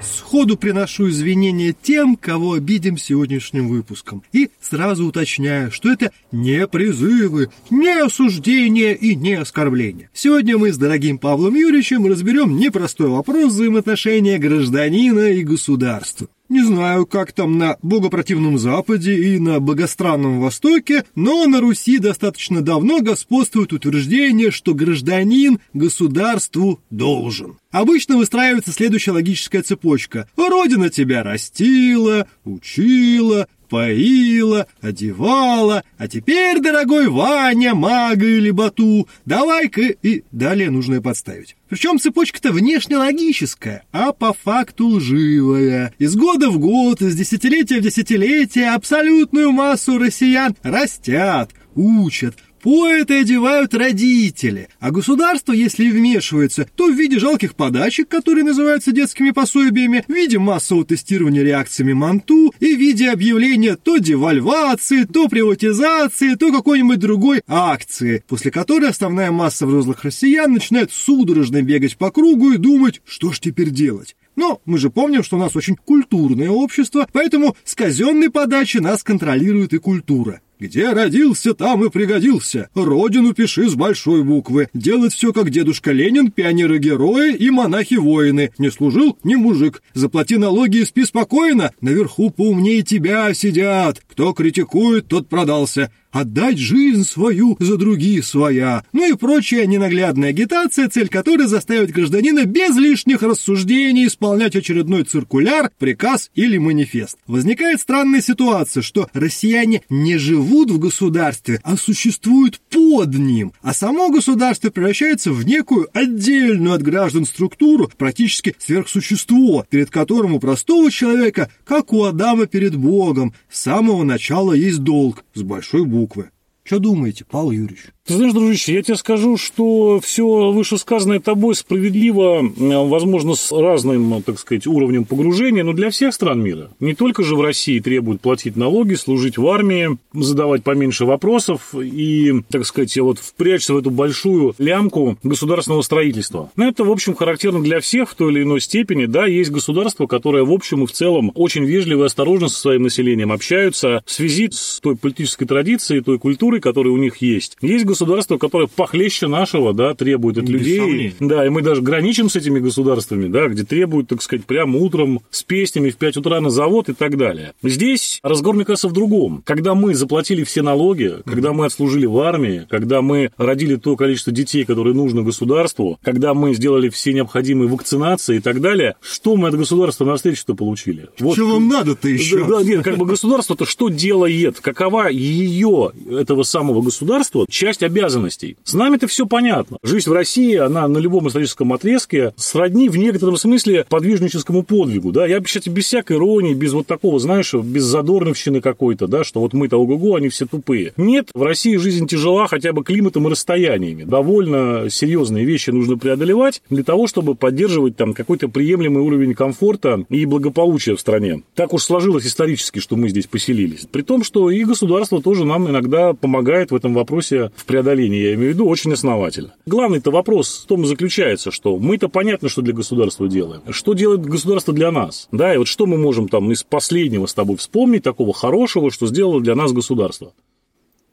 Сходу приношу извинения тем, кого обидим сегодняшним выпуском. И сразу уточняю, что это не призывы, не осуждения и не оскорбления. Сегодня мы с дорогим Павлом Юрьевичем разберем непростой вопрос взаимоотношения гражданина и государства. Не знаю, как там на богопротивном Западе и на богостранном Востоке, но на Руси достаточно давно господствует утверждение, что гражданин государству должен. Обычно выстраивается следующая логическая цепочка. Родина тебя растила, учила, поила, одевала, а теперь, дорогой Ваня, мага или бату, давай-ка и далее нужно подставить. Причем цепочка-то внешне логическая, а по факту лживая. Из года в год, из десятилетия в десятилетие абсолютную массу россиян растят, учат, Поэты одевают родители, а государство, если и вмешивается, то в виде жалких подачек, которые называются детскими пособиями, в виде массового тестирования реакциями Манту и в виде объявления то девальвации, то приватизации, то какой-нибудь другой акции, после которой основная масса взрослых россиян начинает судорожно бегать по кругу и думать, что ж теперь делать. Но мы же помним, что у нас очень культурное общество, поэтому с казенной подачи нас контролирует и культура. Где родился, там и пригодился. Родину пиши с большой буквы. Делать все, как дедушка Ленин, пионеры-герои и монахи-воины. Не служил – не мужик. Заплати налоги и спи спокойно. Наверху поумнее тебя сидят. Кто критикует, тот продался отдать жизнь свою за другие своя, ну и прочая ненаглядная агитация, цель которой заставить гражданина без лишних рассуждений исполнять очередной циркуляр, приказ или манифест. Возникает странная ситуация, что россияне не живут в государстве, а существуют под ним, а само государство превращается в некую отдельную от граждан структуру, практически сверхсущество, перед которым у простого человека, как у Адама перед Богом, с самого начала есть долг с большой буквы буквы. Что думаете, Павел Юрьевич? Ты знаешь, дружище, я тебе скажу, что все вышесказанное тобой справедливо, э, возможно, с разным, так сказать, уровнем погружения, но для всех стран мира. Не только же в России требуют платить налоги, служить в армии, задавать поменьше вопросов и, так сказать, вот впрячься в эту большую лямку государственного строительства. Но это, в общем, характерно для всех в той или иной степени. Да, есть государство, которое, в общем и в целом, очень вежливо и осторожно со своим населением общаются в связи с той политической традицией, той культурой, которая у них есть. Есть государство, государство, которое похлеще нашего, да, требует от людей. Сомнений. Да, и мы даже граничим с этими государствами, да, где требуют, так сказать, прямо утром с песнями в 5 утра на завод и так далее. Здесь разговор, мне кажется, в другом. Когда мы заплатили все налоги, когда мы отслужили в армии, когда мы родили то количество детей, которое нужно государству, когда мы сделали все необходимые вакцинации и так далее, что мы от государства навстречу-то получили? Вот. Что вам надо-то еще? Да, нет, как бы государство-то что делает? Какова ее, этого самого государства, часть обязанностей. С нами-то все понятно. Жизнь в России, она на любом историческом отрезке сродни в некотором смысле подвижническому подвигу. Да? Я, кстати, без всякой иронии, без вот такого, знаешь, без задорновщины какой-то, да, что вот мы-то ого-го, они все тупые. Нет, в России жизнь тяжела хотя бы климатом и расстояниями. Довольно серьезные вещи нужно преодолевать для того, чтобы поддерживать там какой-то приемлемый уровень комфорта и благополучия в стране. Так уж сложилось исторически, что мы здесь поселились. При том, что и государство тоже нам иногда помогает в этом вопросе в преодоления, я имею в виду, очень основательно. Главный-то вопрос в том и заключается, что мы-то понятно, что для государства делаем. Что делает государство для нас? Да, и вот что мы можем там из последнего с тобой вспомнить такого хорошего, что сделало для нас государство?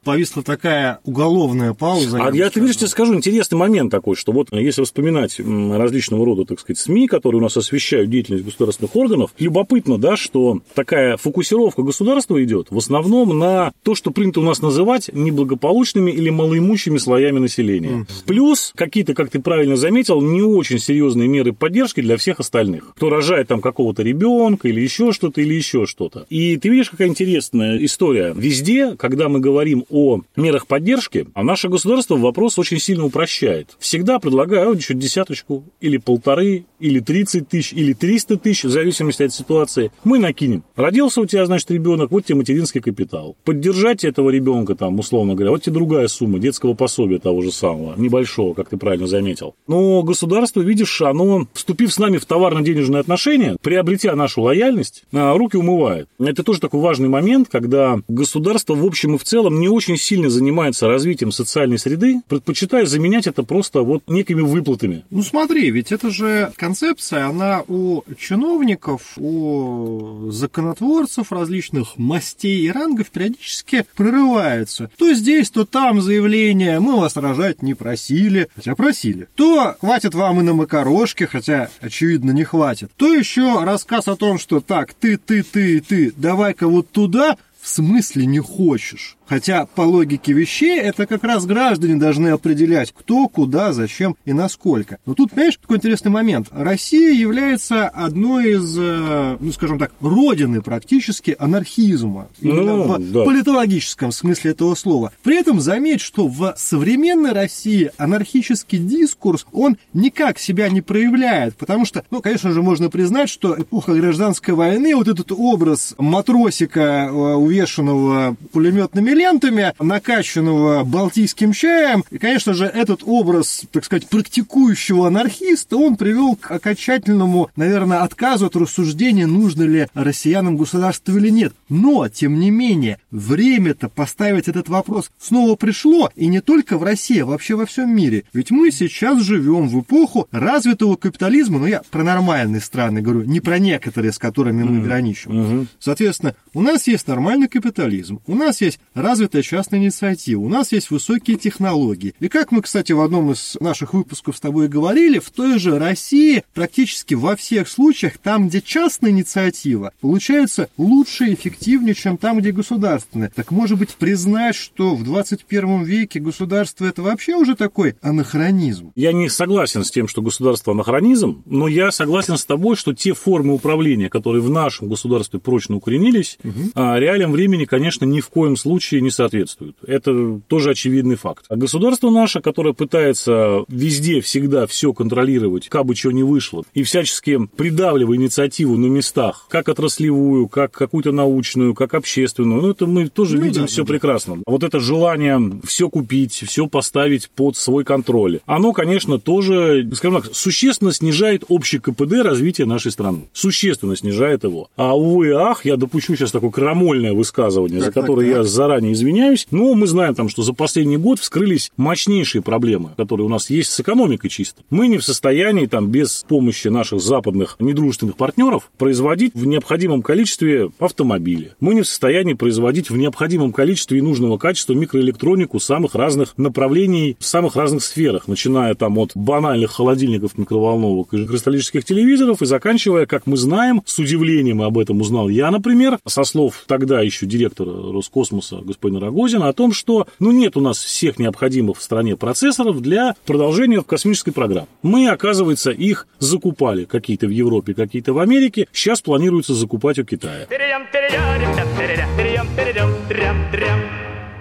Повисла такая уголовная пауза. А я, ты видишь, тебе скажу, интересный момент такой, что вот если вспоминать различного рода, так сказать, СМИ, которые у нас освещают деятельность государственных органов, любопытно, да, что такая фокусировка государства идет в основном на то, что принято у нас называть неблагополучными или малоимущими слоями населения. Mm. Плюс какие-то, как ты правильно заметил, не очень серьезные меры поддержки для всех остальных, кто рожает там какого-то ребенка или еще что-то, или еще что-то. И ты видишь, какая интересная история. Везде, когда мы говорим о мерах поддержки, а наше государство вопрос очень сильно упрощает. Всегда предлагаю еще десяточку, или полторы, или 30 тысяч, или 300 тысяч, в зависимости от ситуации. Мы накинем. Родился у тебя, значит, ребенок, вот тебе материнский капитал. Поддержать этого ребенка, там, условно говоря, вот тебе другая сумма детского пособия того же самого, небольшого, как ты правильно заметил. Но государство, видишь, оно, вступив с нами в товарно-денежные отношения, приобретя нашу лояльность, а, руки умывает. Это тоже такой важный момент, когда государство в общем и в целом не очень сильно занимается развитием социальной среды, предпочитая заменять это просто вот некими выплатами. Ну смотри, ведь это же концепция, она у чиновников, у законотворцев различных мастей и рангов периодически прорывается. То здесь, то там заявление, мы вас рожать не просили, хотя просили. То хватит вам и на макарошки, хотя, очевидно, не хватит. То еще рассказ о том, что так, ты, ты, ты, ты, давай-ка вот туда, в смысле не хочешь? Хотя по логике вещей это как раз граждане должны определять, кто, куда, зачем и насколько. Но тут, понимаешь, такой интересный момент. Россия является одной из, э, ну скажем так, родины практически анархизма. Ну, в да. политологическом смысле этого слова. При этом заметь, что в современной России анархический дискурс, он никак себя не проявляет. Потому что, ну, конечно же, можно признать, что эпоха гражданской войны, вот этот образ матросика, э, увешанного пулеметными лентами, накачанного балтийским чаем. И, конечно же, этот образ, так сказать, практикующего анархиста, он привел к окончательному, наверное, отказу от рассуждения, нужно ли россиянам государство или нет. Но, тем не менее, время-то поставить этот вопрос снова пришло, и не только в России, а вообще во всем мире. Ведь мы сейчас живем в эпоху развитого капитализма, но я про нормальные страны говорю, не про некоторые, с которыми мы граничим. Соответственно, у нас есть нормальный капитализм, у нас есть развитая частная инициатива, у нас есть высокие технологии. И как мы, кстати, в одном из наших выпусков с тобой говорили, в той же России практически во всех случаях, там, где частная инициатива, получается лучше и эффективнее, чем там, где государственная. Так может быть признать, что в 21 веке государство это вообще уже такой анахронизм? Я не согласен с тем, что государство анахронизм, но я согласен с тобой, что те формы управления, которые в нашем государстве прочно укоренились, угу. реалиям времени, конечно, ни в коем случае случае не соответствуют. Это тоже очевидный факт. А государство наше, которое пытается везде, всегда все контролировать, как бы чего не вышло, и всячески придавливая инициативу на местах, как отраслевую, как какую-то научную, как общественную, ну, это мы тоже ну, видим да, все да. прекрасно. Вот это желание все купить, все поставить под свой контроль, оно, конечно, тоже, скажем так, существенно снижает общий КПД развития нашей страны. Существенно снижает его. А увы ах, я допущу сейчас такое крамольное высказывание, так, за которое так, так. я заранее заранее извиняюсь, но мы знаем там, что за последний год вскрылись мощнейшие проблемы, которые у нас есть с экономикой чисто. Мы не в состоянии там без помощи наших западных недружественных партнеров производить в необходимом количестве автомобили. Мы не в состоянии производить в необходимом количестве и нужного качества микроэлектронику самых разных направлений, в самых разных сферах, начиная там от банальных холодильников, микроволновок и кристаллических телевизоров и заканчивая, как мы знаем, с удивлением об этом узнал я, например, со слов тогда еще директора Роскосмоса господина Рогозина о том, что ну, нет у нас всех необходимых в стране процессоров для продолжения космической программе. Мы, оказывается, их закупали какие-то в Европе, какие-то в Америке. Сейчас планируется закупать у Китая.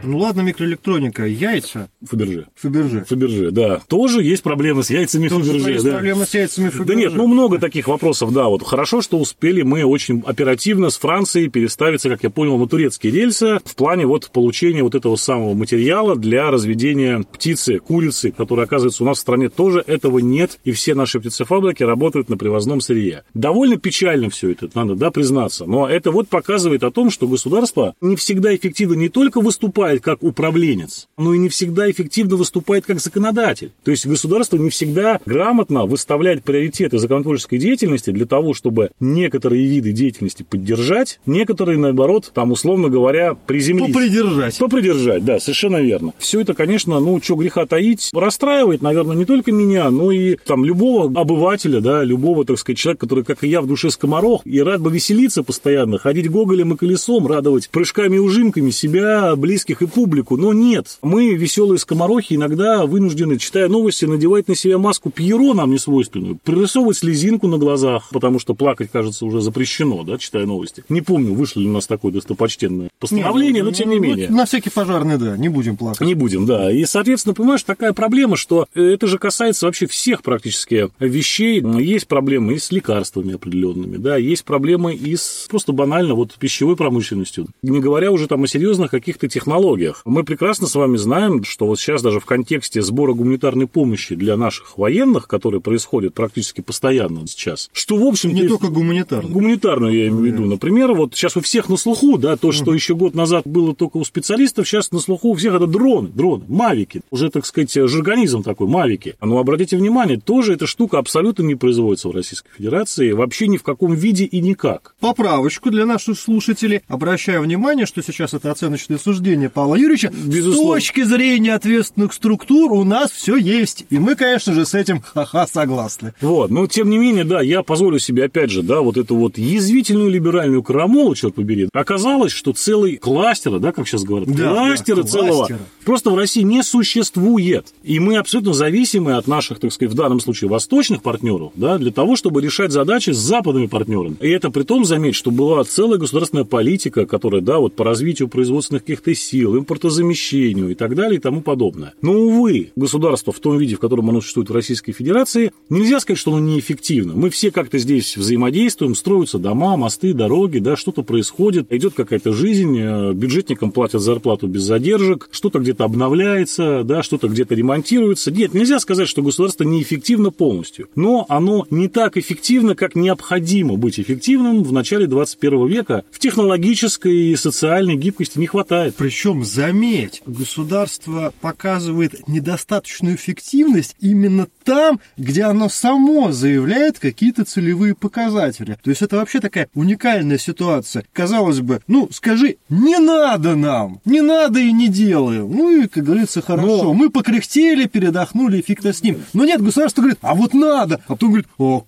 Ну ладно, микроэлектроника, яйца. Фаберже. Фаберже. Фаберже, да. Тоже есть проблемы с яйцами Тоже Фаберже. Есть да. проблемы с яйцами Фаберже. Да нет, ну много таких вопросов, да. Вот хорошо, что успели мы очень оперативно с Францией переставиться, как я понял, на турецкие рельсы в плане вот получения вот этого самого материала для разведения птицы, курицы, которая, оказывается, у нас в стране тоже этого нет, и все наши птицефабрики работают на привозном сырье. Довольно печально все это, надо, да, признаться. Но это вот показывает о том, что государство не всегда эффективно не только выступает выступает как управленец, но и не всегда эффективно выступает как законодатель. То есть государство не всегда грамотно выставляет приоритеты законотворческой деятельности для того, чтобы некоторые виды деятельности поддержать, некоторые, наоборот, там, условно говоря, приземлить. Попридержать. Попридержать, да, совершенно верно. Все это, конечно, ну, что греха таить, расстраивает, наверное, не только меня, но и там любого обывателя, да, любого, так сказать, человека, который, как и я, в душе скоморох, и рад бы веселиться постоянно, ходить гоголем и колесом, радовать прыжками и ужимками себя, близких и и публику. Но нет, мы, веселые скоморохи, иногда вынуждены, читая новости, надевать на себя маску Пьеро нам не свойственную, прорисовывать слезинку на глазах, потому что плакать, кажется, уже запрещено, да, читая новости. Не помню, вышло ли у нас такое достопочтенное постановление, но тем не ну, менее. На всякий пожарный, да, не будем плакать. Не будем, да. И, соответственно, понимаешь, такая проблема, что э, это же касается вообще всех практически вещей. Есть проблемы и с лекарствами определенными, да, есть проблемы и с просто банально вот пищевой промышленностью. Не говоря уже там о серьезных каких-то технологиях, технологиях. Мы прекрасно с вами знаем, что вот сейчас даже в контексте сбора гуманитарной помощи для наших военных, которые происходят практически постоянно сейчас, что, в общем Не только гуманитарную. Гуманитарную я имею в виду. Например, вот сейчас у всех на слуху, да, то, что еще год назад было только у специалистов, сейчас на слуху у всех это дроны, дроны, мавики. Уже, так сказать, жаргонизм такой, мавики. Но обратите внимание, тоже эта штука абсолютно не производится в Российской Федерации, вообще ни в каком виде и никак. Поправочку для наших слушателей. Обращаю внимание, что сейчас это оценочное суждение Павла Юрьевича. Безусловно. С точки зрения ответственных структур у нас все есть. И мы, конечно же, с этим ха-ха согласны. Вот, но тем не менее, да, я позволю себе, опять же, да, вот эту вот язвительную либеральную крамолу, черт побери. Оказалось, что целый кластер, да, как сейчас говорят, Да, кластера да, целого кластера. просто в России не существует. И мы абсолютно зависимы от наших, так сказать, в данном случае восточных партнеров, да, для того, чтобы решать задачи с западными партнерами. И это при том, заметь, что была целая государственная политика, которая, да, вот по развитию производственных каких-то сил, импортозамещению и так далее и тому подобное. Но, увы, государство в том виде, в котором оно существует в Российской Федерации, нельзя сказать, что оно неэффективно. Мы все как-то здесь взаимодействуем, строятся дома, мосты, дороги, да, что-то происходит, идет какая-то жизнь, э, бюджетникам платят зарплату без задержек, что-то где-то обновляется, да, что-то где-то ремонтируется. Нет, нельзя сказать, что государство неэффективно полностью, но оно не так эффективно, как необходимо быть эффективным в начале 21 века. В технологической и социальной гибкости не хватает. Причем, заметь, государство показывает недостаточную эффективность именно там, где оно само заявляет какие-то целевые показатели. То есть это вообще такая уникальная ситуация. Казалось бы, ну, скажи, не надо нам, не надо и не делаем. Ну и, как говорится, хорошо. Но- Мы покряхтели, передохнули, и фиг-то с ним. Но нет, государство говорит, а вот надо. А потом говорит, а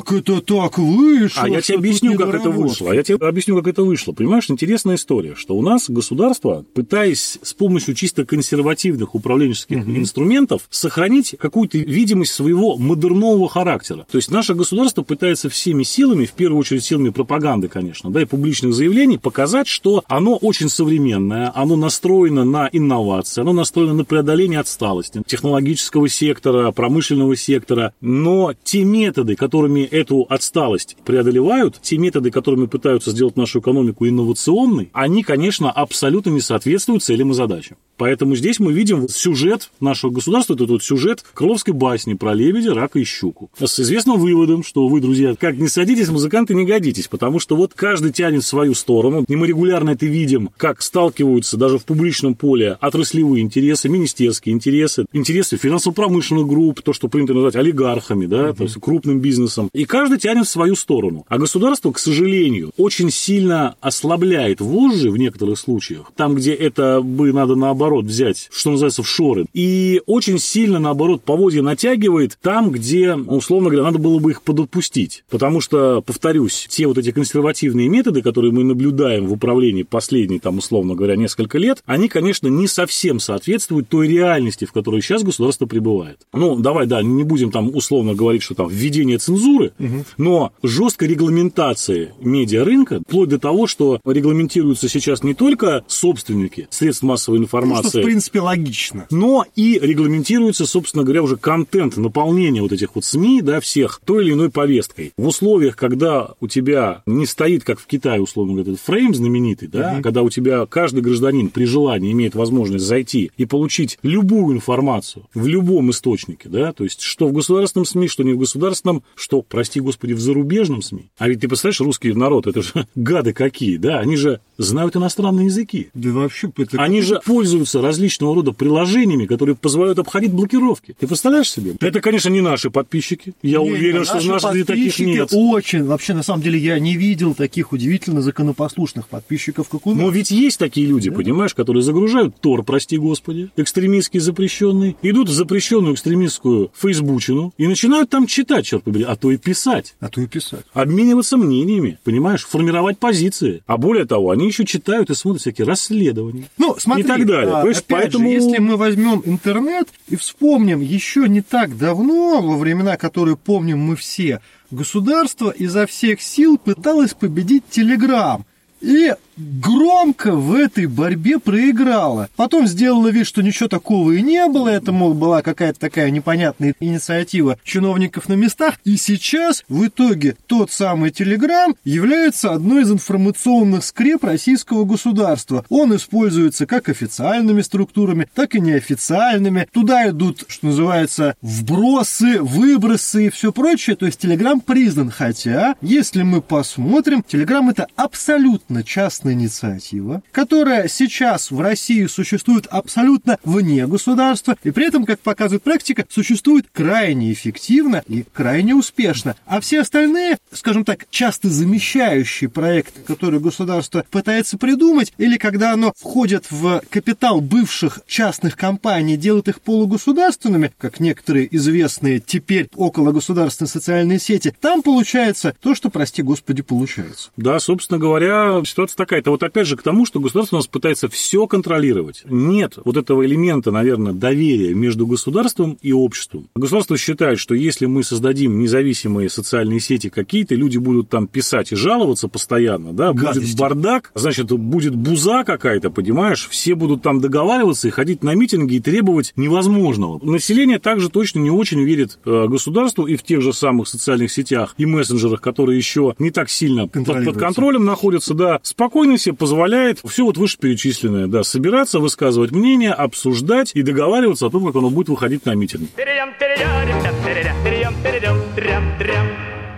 как это так вышло? А я тебе объясню, как это доработали?» вышло. А я тебе объясню, как это вышло. Понимаешь, интересная история, что у нас государство, пытаясь с помощью чисто консервативных управленческих инструментов сохранить какую-то видимость своего модернового характера. То есть наше государство пытается всеми силами, в первую очередь силами пропаганды, конечно, да, и публичных заявлений, показать, что оно очень современное, оно настроено на инновации, оно настроено на преодоление отсталости технологического сектора, промышленного сектора. Но те методы, которыми эту отсталость преодолевают, те методы, которыми пытаются сделать нашу экономику инновационной, они, конечно, абсолютно не соответствуют целям и задачам. Поэтому здесь мы видим сюжет нашего государства, это вот сюжет крыловской басни про лебедя, рака и щуку. С известным выводом, что вы, друзья, как не садитесь, музыканты не годитесь, потому что вот каждый тянет в свою сторону, и мы регулярно это видим, как сталкиваются даже в публичном поле отраслевые интересы, министерские интересы, интересы финансово-промышленных групп, то, что принято называть олигархами, да, то есть крупным бизнесом. И каждый тянет в свою сторону. А государство, к сожалению, очень сильно ослабляет вожжи в некоторых случаях, там, где это бы надо наоборот взять, что называется, в шоры, и очень сильно, наоборот, поводья натягивает там, где, условно говоря, надо было бы их подотпустить. Потому что, повторюсь, те вот эти консервативные методы, которые мы наблюдаем в управлении последние, там, условно говоря, несколько лет, они, конечно, не совсем соответствуют той реальности, в которой сейчас государство пребывает. Ну, давай, да, не будем там условно говорить, что там введение цензуры, но жесткой регламентации медиарынка, вплоть до того, что регламентируются сейчас не только собственники средств массовой Ну, что, в информации, принципе, логично. но и регламентируется, собственно говоря, уже контент, наполнение вот этих вот СМИ, да, всех той или иной повесткой. В условиях, когда у тебя не стоит, как в Китае, условно говоря, этот фрейм знаменитый, да, когда у тебя каждый гражданин при желании имеет возможность зайти и получить любую информацию в любом источнике, да, то есть что в государственном СМИ, что не в государственном, что, прости господи, в зарубежном СМИ. А ведь ты представляешь, русский народ, это же гады какие, да, они же знают иностранные языки. Да вообще, это Они же пользуются различного рода приложениями, которые позволяют обходить блокировки. Ты представляешь себе? Это, конечно, не наши подписчики. Я Не, уверен, что в наши среде таких подписчики нет. Очень. Вообще, на самом деле, я не видел таких удивительно законопослушных подписчиков, как у нас. Но ведь есть такие люди, понимаешь, которые загружают Тор, прости господи, экстремистский запрещенный, идут в запрещенную экстремистскую фейсбучину и начинают там читать, черт побери, а то и писать. А то и писать. Обмениваться мнениями, понимаешь, формировать позиции. А более того, они еще читают и смотрят всякие расследования. Ну, смотри, и так далее. а, опять поэтому... же, если мы возьмем интернет и вспомним еще не так давно, во времена, которые помним мы все, государство изо всех сил пыталось победить Телеграм. И громко в этой борьбе проиграла. Потом сделала вид, что ничего такого и не было, это, мол, была какая-то такая непонятная инициатива чиновников на местах, и сейчас в итоге тот самый Телеграм является одной из информационных скреп российского государства. Он используется как официальными структурами, так и неофициальными. Туда идут, что называется, вбросы, выбросы и все прочее. То есть Телеграм признан. Хотя, если мы посмотрим, Телеграм это абсолютно частная инициатива, которая сейчас в России существует абсолютно вне государства, и при этом, как показывает практика, существует крайне эффективно и крайне успешно. А все остальные, скажем так, часто замещающие проекты, которые государство пытается придумать, или когда оно входит в капитал бывших частных компаний, делает их полугосударственными, как некоторые известные теперь около государственной социальные сети, там получается то, что, прости господи, получается. Да, собственно говоря, ситуация такая. Это вот опять же к тому, что государство у нас пытается все контролировать. Нет вот этого элемента, наверное, доверия между государством и обществом. Государство считает, что если мы создадим независимые социальные сети какие-то, люди будут там писать и жаловаться постоянно, да, Гадости. будет бардак, значит, будет буза какая-то, понимаешь, все будут там договариваться и ходить на митинги и требовать невозможного. Население также точно не очень верит э, государству и в тех же самых социальных сетях и мессенджерах, которые еще не так сильно под, под контролем находятся, да, спокойно себе позволяет все вот вышеперечисленное, да, собираться, высказывать мнение, обсуждать и договариваться о том, как оно будет выходить на митинг.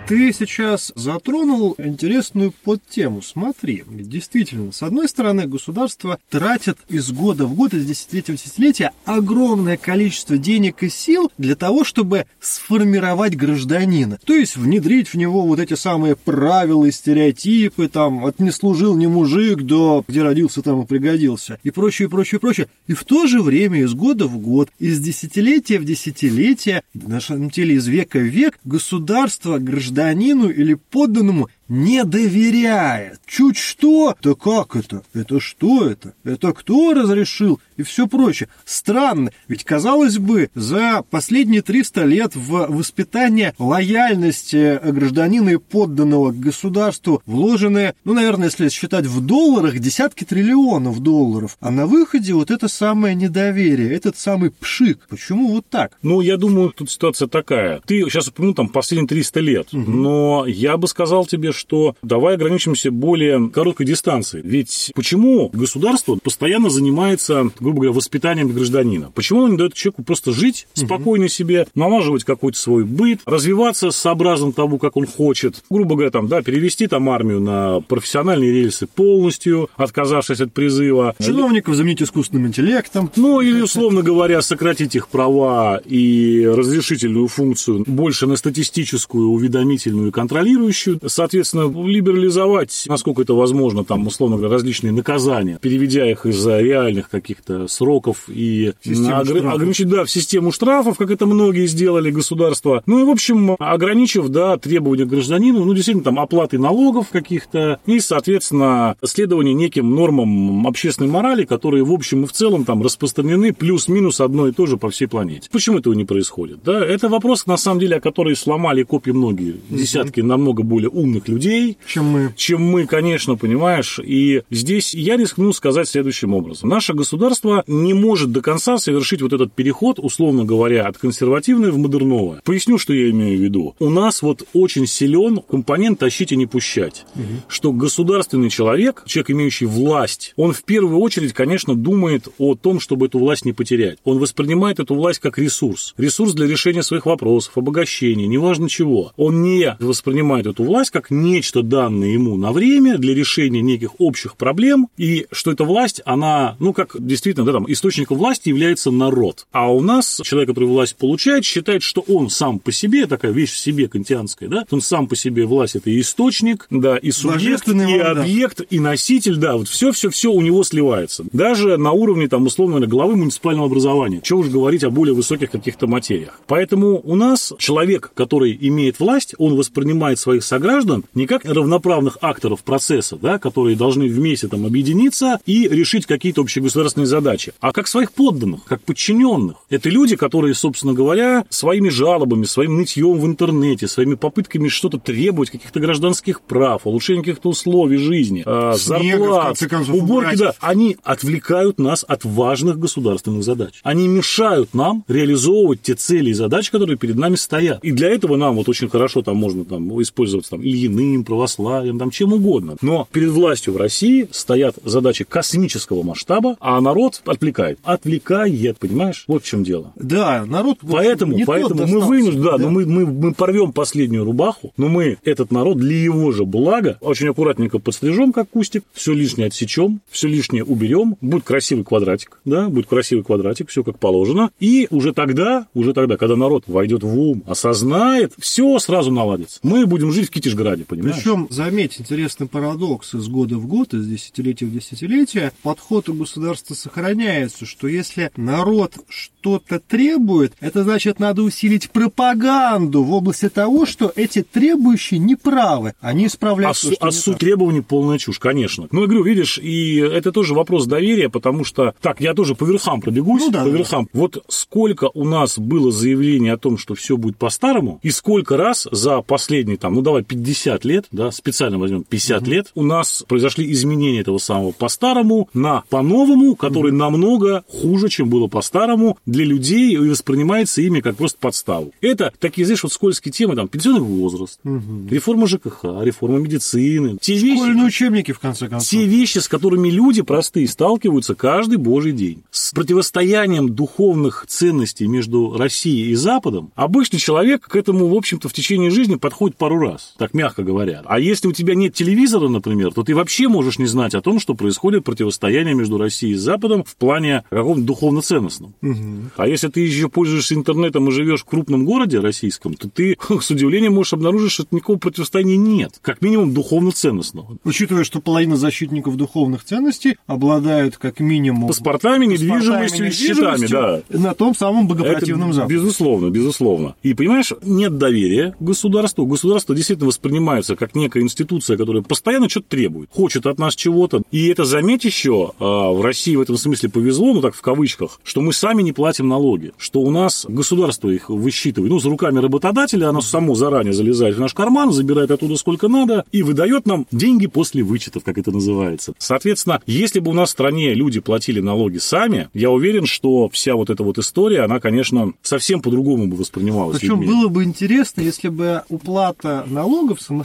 Ты сейчас затронул интересную подтему. Смотри, действительно, с одной стороны, государство тратит из года в год, из десятилетия в десятилетие огромное количество денег и сил для того, чтобы сформировать гражданина. То есть внедрить в него вот эти самые правила и стереотипы, там, от не служил не мужик до где родился, там и пригодился, и прочее, и прочее, и прочее. И в то же время из года в год, из десятилетия в десятилетие, на самом деле из века в век, государство, гражданин гражданину или подданному не доверяет. Чуть что, да как это? Это что это? Это кто разрешил? И все прочее. Странно, ведь, казалось бы, за последние 300 лет в воспитание лояльности гражданина и подданного к государству вложены, ну, наверное, если считать в долларах, десятки триллионов долларов. А на выходе вот это самое недоверие, этот самый пшик. Почему вот так? Ну, я думаю, тут ситуация такая. Ты сейчас упомянул там последние 300 лет, угу. но я бы сказал тебе, что давай ограничимся более короткой дистанцией. Ведь почему государство постоянно занимается, грубо говоря, воспитанием гражданина? Почему оно не дает человеку просто жить спокойно себе, налаживать какой-то свой быт, развиваться сообразно тому, как он хочет, грубо говоря, там, да, перевести там армию на профессиональные рельсы полностью, отказавшись от призыва. Чиновников заменить искусственным интеллектом. Ну, или, условно говоря, сократить их права и разрешительную функцию больше на статистическую, уведомительную и контролирующую. Соответственно, соответственно, либерализовать, насколько это возможно, там, условно говоря, различные наказания, переведя их из реальных каких-то сроков и огр... ограничить, да, в систему штрафов, как это многие сделали государство. Ну и, в общем, ограничив, да, требования гражданину, ну, действительно, там, оплаты налогов каких-то и, соответственно, следование неким нормам общественной морали, которые, в общем и в целом, там, распространены плюс-минус одно и то же по всей планете. Почему этого не происходит? Да, это вопрос, на самом деле, о котором сломали копии многие, десятки намного более умных людей, людей, чем мы. Чем мы, конечно, понимаешь. И здесь я рискну сказать следующим образом. Наше государство не может до конца совершить вот этот переход, условно говоря, от консервативной в модерновое. Поясню, что я имею в виду. У нас вот очень силен компонент «тащить и не пущать». Угу. Что государственный человек, человек, имеющий власть, он в первую очередь, конечно, думает о том, чтобы эту власть не потерять. Он воспринимает эту власть как ресурс. Ресурс для решения своих вопросов, обогащения, неважно чего. Он не воспринимает эту власть как нечто данное ему на время для решения неких общих проблем, и что эта власть, она, ну, как действительно, да, там, источником власти является народ. А у нас человек, который власть получает, считает, что он сам по себе, такая вещь в себе кантианская, да, он сам по себе власть это и источник, да, и субъект, и объект, и носитель, да, вот все-все-все у него сливается. Даже на уровне, там, условно, главы муниципального образования. Чего уж говорить о более высоких каких-то материях. Поэтому у нас человек, который имеет власть, он воспринимает своих сограждан не как равноправных акторов процесса, да, которые должны вместе там объединиться и решить какие-то общегосударственные задачи, а как своих подданных, как подчиненных. Это люди, которые, собственно говоря, своими жалобами, своим нытьем в интернете, своими попытками что-то требовать, каких-то гражданских прав, улучшения каких-то условий жизни, э, зарплат, концов, уборки, убрать. да, они отвлекают нас от важных государственных задач. Они мешают нам реализовывать те цели и задачи, которые перед нами стоят. И для этого нам вот очень хорошо там можно там использоваться там Ильиным, православием, там чем угодно. Но перед властью в России стоят задачи космического масштаба, а народ отвлекает. Отвлекает, понимаешь? Вот в чем дело. Да, народ... Поэтому, поэтому мы вынуждены, да, да. но мы, мы, мы порвем последнюю рубаху, но мы этот народ для его же блага очень аккуратненько подстрижем, как кустик, все лишнее отсечем, все лишнее уберем, будет красивый квадратик, да, будет красивый квадратик, все как положено, и уже тогда, уже тогда, когда народ войдет в ум, осознает, все сразу наладится. Мы будем жить в Китежграде, понимаешь? Причем, заметь, интересный парадокс из года в год, из десятилетия в десятилетие, подход у государства сохраняется, что если народ что-то требует, это значит, надо усилить пропаганду в области того, что эти требующие неправы, они исправляют а, то, а суть требований полная чушь, конечно. Ну, я говорю, видишь, и это тоже вопрос доверия, потому что, так, я тоже по верхам пробегусь, ну, да, по верхам. Да. Вот сколько у нас было заявлений о том, что все будет по-старому, и сколько раз за последние, там, ну, давай, 50 лет, да, специально возьмем 50 угу. лет, у нас произошли изменения этого самого по-старому на по-новому, который угу. намного хуже, чем было по-старому для людей и воспринимается ими как просто подставу. Это такие, знаешь, вот скользкие темы, там, пенсионный возраст, угу. реформа ЖКХ, реформа медицины. Те Школьные вещи, учебники, в конце концов. Те вещи, с которыми люди простые сталкиваются каждый божий день. С противостоянием духовных ценностей между Россией и Западом обычный человек к этому, в общем-то, в течение жизни подходит пару раз, так мягко говоря. А если у тебя нет телевизора, например, то ты вообще можешь не знать о том, что происходит противостояние между Россией и Западом в плане каком-то духовно-ценностном. Угу. А если ты еще пользуешься интернетом и живешь в крупном городе российском, то ты с удивлением можешь обнаружить, что никакого противостояния нет, как минимум духовно-ценностного. Учитывая, что половина защитников духовных ценностей обладают как минимум паспортами, недвижимостью и счетами, да. На том самом богопротивном Это, Западе. Безусловно, безусловно. И понимаешь, нет доверия государству. Государство действительно воспринимается как некая институция, которая постоянно что-то требует, хочет от нас чего-то. И это, заметь еще, а, в России в этом смысле повезло, ну так в кавычках, что мы сами не платим налоги, что у нас государство их высчитывает. Ну, с руками работодателя оно само заранее залезает в наш карман, забирает оттуда сколько надо и выдает нам деньги после вычетов, как это называется. Соответственно, если бы у нас в стране люди платили налоги сами, я уверен, что вся вот эта вот история, она, конечно, совсем по-другому бы воспринималась. Причем людьми. было бы интересно, если бы уплата налогов самостоятельно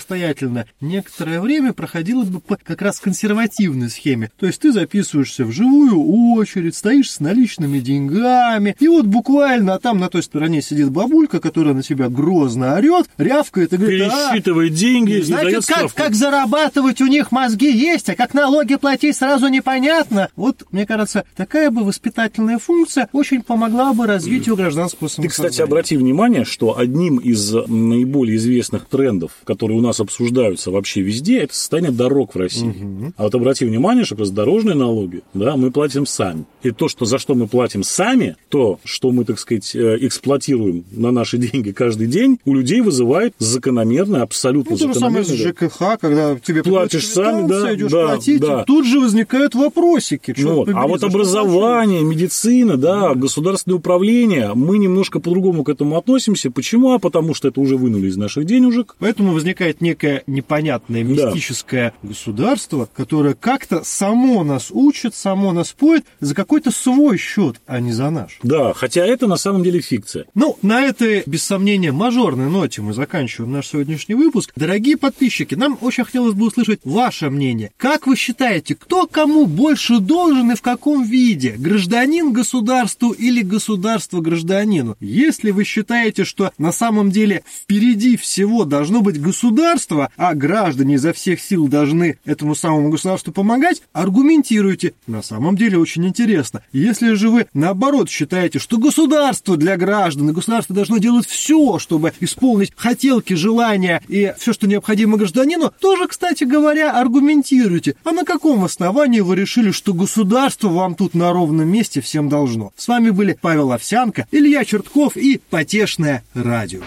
некоторое время проходила бы по как раз консервативной схеме. То есть ты записываешься в живую очередь, стоишь с наличными деньгами, и вот буквально а там на той стороне сидит бабулька, которая на тебя грозно орет, рявкает и говорит, пересчитывает а, деньги, знаете, как, как зарабатывать у них мозги есть, а как налоги платить сразу непонятно. Вот, мне кажется, такая бы воспитательная функция очень помогла бы развитию гражданского самосознания. Ты, кстати, обрати внимание, что одним из наиболее известных трендов, которые у нас обсуждаются вообще везде, это состояние дорог в России. Угу. А вот обрати внимание, что раз дорожные налоги, да, мы платим сами. И то, что, за что мы платим сами, то, что мы, так сказать, э, эксплуатируем на наши деньги каждый день, у людей вызывает закономерно, абсолютно ну, закономерно. То же самое с ЖКХ, когда тебе платишь сами, да, идешь да, платить, да. тут же возникают вопросики. Ну, вот. а вот образование, медицина, да, государственное управление, мы немножко по-другому к этому относимся. Почему? А потому что это уже вынули из наших денежек. Поэтому возникает некое непонятное мистическое да. государство, которое как-то само нас учит, само нас поет за какой-то свой счет, а не за наш. Да, хотя это на самом деле фикция. Ну, на этой, без сомнения, мажорной ноте мы заканчиваем наш сегодняшний выпуск. Дорогие подписчики, нам очень хотелось бы услышать ваше мнение. Как вы считаете, кто кому больше должен и в каком виде? Гражданин государству или государство гражданину? Если вы считаете, что на самом деле впереди всего должно быть государство, а граждане изо всех сил должны этому самому государству помогать, аргументируйте. На самом деле очень интересно. Если же вы наоборот считаете, что государство для граждан, и государство должно делать все, чтобы исполнить хотелки, желания и все, что необходимо гражданину, тоже, кстати говоря, аргументируйте. А на каком основании вы решили, что государство вам тут на ровном месте всем должно? С вами были Павел Овсянко, Илья Чертков и Потешное радио.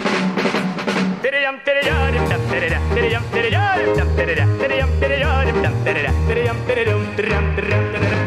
dum dum dum dum dum